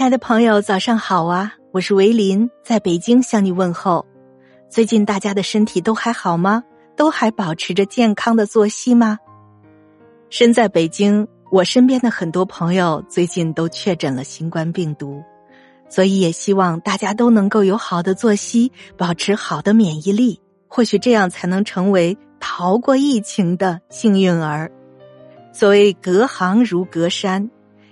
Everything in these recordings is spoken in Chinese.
亲爱的朋友，早上好啊！我是维林，在北京向你问候。最近大家的身体都还好吗？都还保持着健康的作息吗？身在北京，我身边的很多朋友最近都确诊了新冠病毒，所以也希望大家都能够有好的作息，保持好的免疫力，或许这样才能成为逃过疫情的幸运儿。所谓隔行如隔山。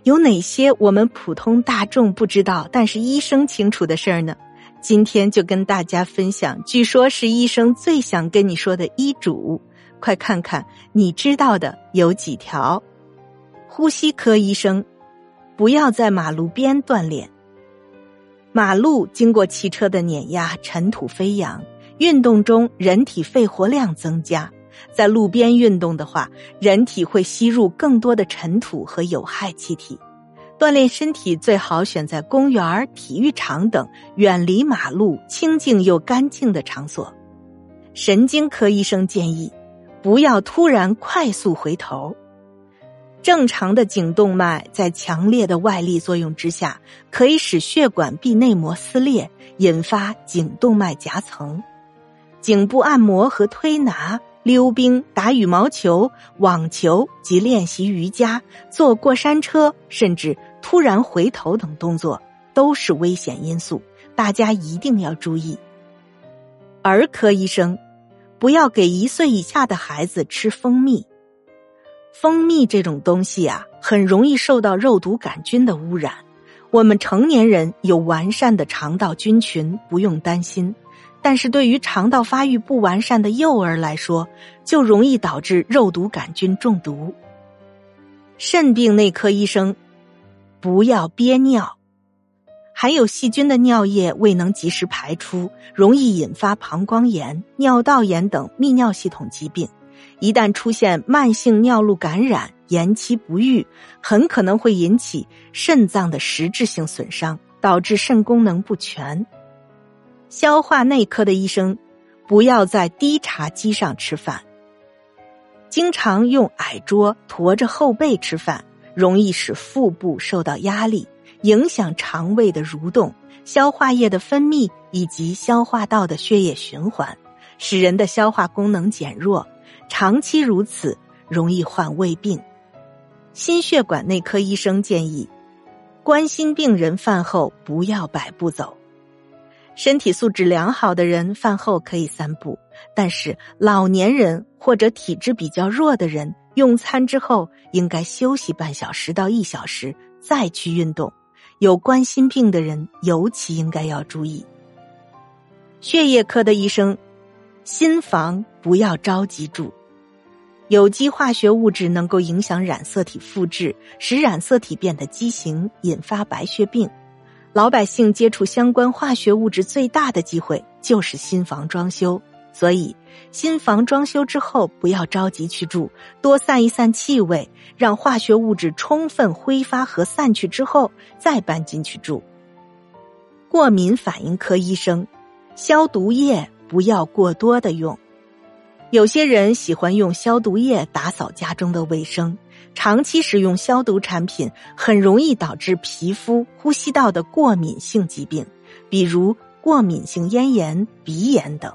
有哪些我们普通大众不知道，但是医生清楚的事儿呢？今天就跟大家分享，据说是医生最想跟你说的医嘱，快看看你知道的有几条。呼吸科医生，不要在马路边锻炼。马路经过汽车的碾压，尘土飞扬，运动中人体肺活量增加。在路边运动的话，人体会吸入更多的尘土和有害气体。锻炼身体最好选在公园、体育场等远离马路、清静又干净的场所。神经科医生建议，不要突然快速回头。正常的颈动脉在强烈的外力作用之下，可以使血管壁内膜撕裂，引发颈动脉夹层。颈部按摩和推拿。溜冰、打羽毛球、网球及练习瑜伽、坐过山车，甚至突然回头等动作，都是危险因素，大家一定要注意。儿科医生，不要给一岁以下的孩子吃蜂蜜。蜂蜜这种东西啊，很容易受到肉毒杆菌的污染。我们成年人有完善的肠道菌群，不用担心。但是对于肠道发育不完善的幼儿来说，就容易导致肉毒杆菌中毒。肾病内科医生，不要憋尿，含有细菌的尿液未能及时排出，容易引发膀胱炎、尿道炎等泌尿系统疾病。一旦出现慢性尿路感染，延期不愈，很可能会引起肾脏的实质性损伤，导致肾功能不全。消化内科的医生，不要在低茶几上吃饭。经常用矮桌驮着后背吃饭，容易使腹部受到压力，影响肠胃的蠕动、消化液的分泌以及消化道的血液循环，使人的消化功能减弱。长期如此，容易患胃病。心血管内科医生建议，冠心病人饭后不要百步走。身体素质良好的人饭后可以散步，但是老年人或者体质比较弱的人用餐之后应该休息半小时到一小时再去运动。有冠心病的人尤其应该要注意。血液科的医生，心房不要着急住，有机化学物质能够影响染色体复制，使染色体变得畸形，引发白血病。老百姓接触相关化学物质最大的机会就是新房装修，所以新房装修之后不要着急去住，多散一散气味，让化学物质充分挥发和散去之后再搬进去住。过敏反应科医生，消毒液不要过多的用，有些人喜欢用消毒液打扫家中的卫生。长期使用消毒产品，很容易导致皮肤、呼吸道的过敏性疾病，比如过敏性咽炎、鼻炎等。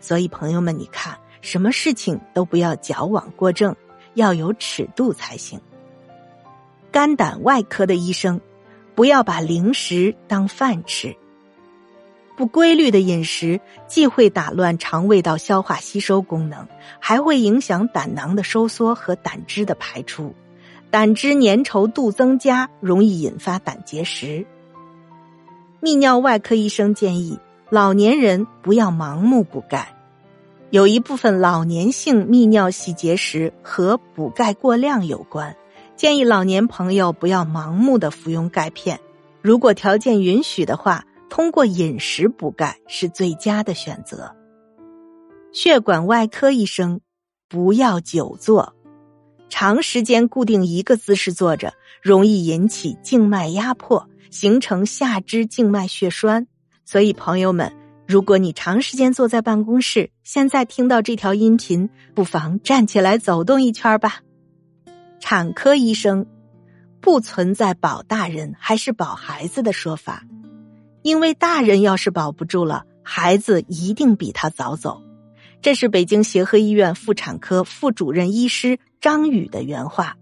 所以，朋友们，你看，什么事情都不要矫枉过正，要有尺度才行。肝胆外科的医生，不要把零食当饭吃。不规律的饮食既会打乱肠胃道消化吸收功能，还会影响胆囊的收缩和胆汁的排出，胆汁粘稠度增加，容易引发胆结石。泌尿外科医生建议老年人不要盲目补钙，有一部分老年性泌尿系结石和补钙过量有关，建议老年朋友不要盲目的服用钙片，如果条件允许的话。通过饮食补钙是最佳的选择。血管外科医生，不要久坐，长时间固定一个姿势坐着，容易引起静脉压迫，形成下肢静脉血栓。所以，朋友们，如果你长时间坐在办公室，现在听到这条音频，不妨站起来走动一圈吧。产科医生，不存在保大人还是保孩子的说法，因为大人要是保不住了，孩子一定比他早走。这是北京协和医院妇产科副主任医师张宇的原话。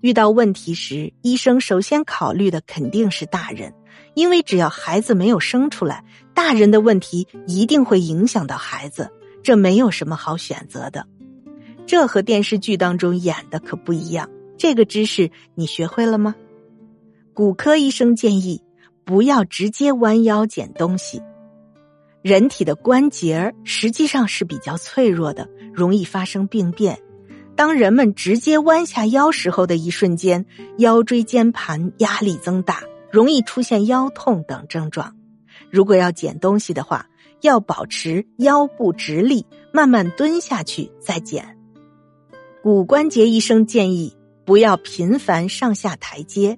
遇到问题时，医生首先考虑的肯定是大人，因为只要孩子没有生出来，大人的问题一定会影响到孩子，这没有什么好选择的。这和电视剧当中演的可不一样。这个知识你学会了吗？骨科医生建议不要直接弯腰捡东西。人体的关节实际上是比较脆弱的，容易发生病变。当人们直接弯下腰时候的一瞬间，腰椎间盘压力增大，容易出现腰痛等症状。如果要捡东西的话，要保持腰部直立，慢慢蹲下去再捡。骨关节医生建议不要频繁上下台阶。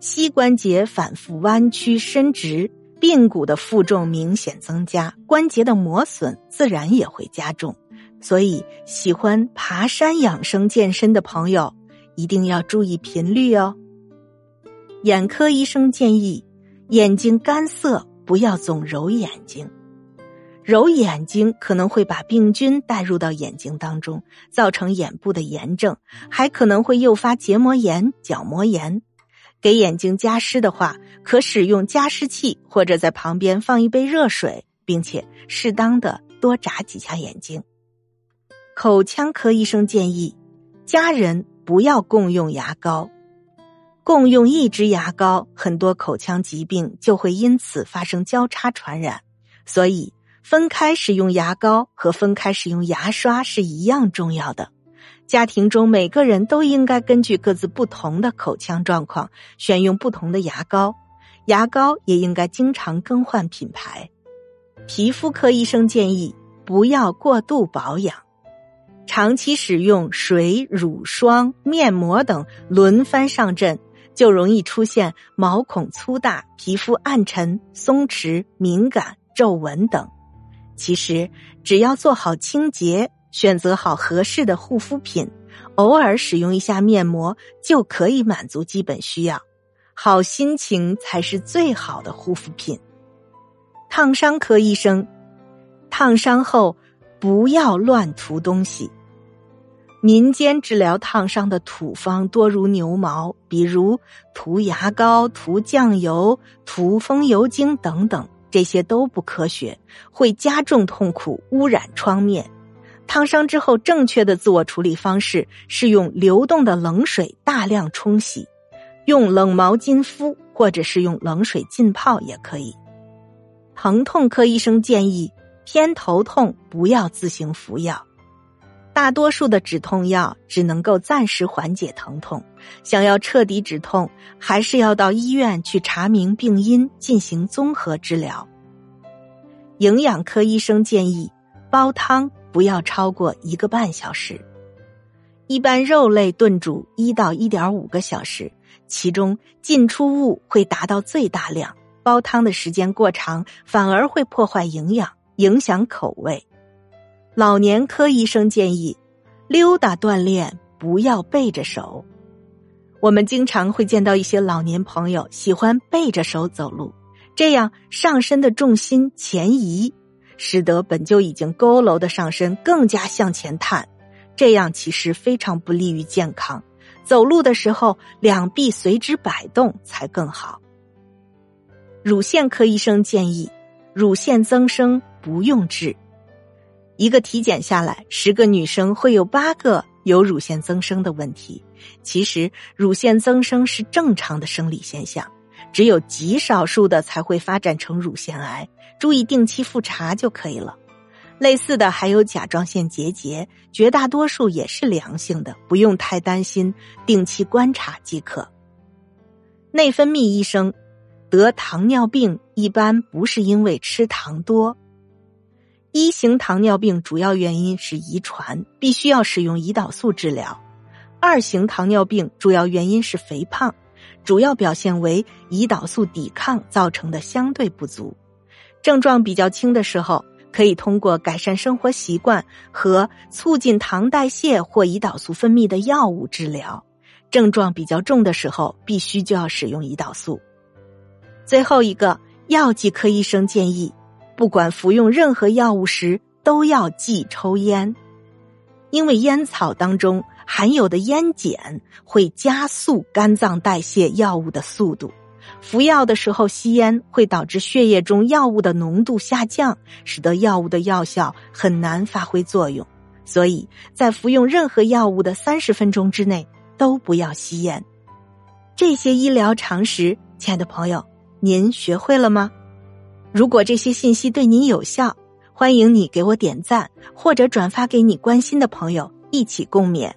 膝关节反复弯曲伸直，髌骨的负重明显增加，关节的磨损自然也会加重。所以，喜欢爬山养生健身的朋友一定要注意频率哦。眼科医生建议，眼睛干涩不要总揉眼睛，揉眼睛可能会把病菌带入到眼睛当中，造成眼部的炎症，还可能会诱发结膜炎、角膜炎。给眼睛加湿的话，可使用加湿器，或者在旁边放一杯热水，并且适当的多眨几下眼睛。口腔科医生建议，家人不要共用牙膏，共用一支牙膏，很多口腔疾病就会因此发生交叉传染。所以，分开使用牙膏和分开使用牙刷是一样重要的。家庭中每个人都应该根据各自不同的口腔状况，选用不同的牙膏，牙膏也应该经常更换品牌。皮肤科医生建议，不要过度保养。长期使用水、乳霜、面膜等轮番上阵，就容易出现毛孔粗大、皮肤暗沉、松弛、敏感、皱纹等。其实，只要做好清洁，选择好合适的护肤品，偶尔使用一下面膜，就可以满足基本需要。好心情才是最好的护肤品。烫伤科医生，烫伤后不要乱涂东西。民间治疗烫伤的土方多如牛毛，比如涂牙膏、涂酱油、涂风油精等等，这些都不科学，会加重痛苦，污染创面。烫伤之后，正确的自我处理方式是用流动的冷水大量冲洗，用冷毛巾敷，或者是用冷水浸泡也可以。疼痛科医生建议，偏头痛不要自行服药。大多数的止痛药只能够暂时缓解疼痛，想要彻底止痛，还是要到医院去查明病因，进行综合治疗。营养科医生建议煲汤不要超过一个半小时，一般肉类炖煮一到一点五个小时，其中进出物会达到最大量，煲汤的时间过长反而会破坏营养，影响口味。老年科医生建议，溜达锻炼不要背着手。我们经常会见到一些老年朋友喜欢背着手走路，这样上身的重心前移，使得本就已经佝偻的上身更加向前探，这样其实非常不利于健康。走路的时候，两臂随之摆动才更好。乳腺科医生建议，乳腺增生不用治。一个体检下来，十个女生会有八个有乳腺增生的问题。其实，乳腺增生是正常的生理现象，只有极少数的才会发展成乳腺癌。注意定期复查就可以了。类似的还有甲状腺结节，绝大多数也是良性的，不用太担心，定期观察即可。内分泌医生得糖尿病一般不是因为吃糖多。一型糖尿病主要原因是遗传，必须要使用胰岛素治疗；二型糖尿病主要原因是肥胖，主要表现为胰岛素抵抗造成的相对不足。症状比较轻的时候，可以通过改善生活习惯和促进糖代谢或胰岛素分泌的药物治疗；症状比较重的时候，必须就要使用胰岛素。最后一个，药剂科医生建议，不管服用任何药物时都要忌抽烟，因为烟草当中含有的烟碱会加速肝脏代谢药物的速度。服药的时候吸烟会导致血液中药物的浓度下降，使得药物的药效很难发挥作用。所以在服用任何药物的三十分钟之内都不要吸烟。这些医疗常识，亲爱的朋友，您学会了吗？如果这些信息对您有效，欢迎你给我点赞或者转发给你关心的朋友，一起共勉。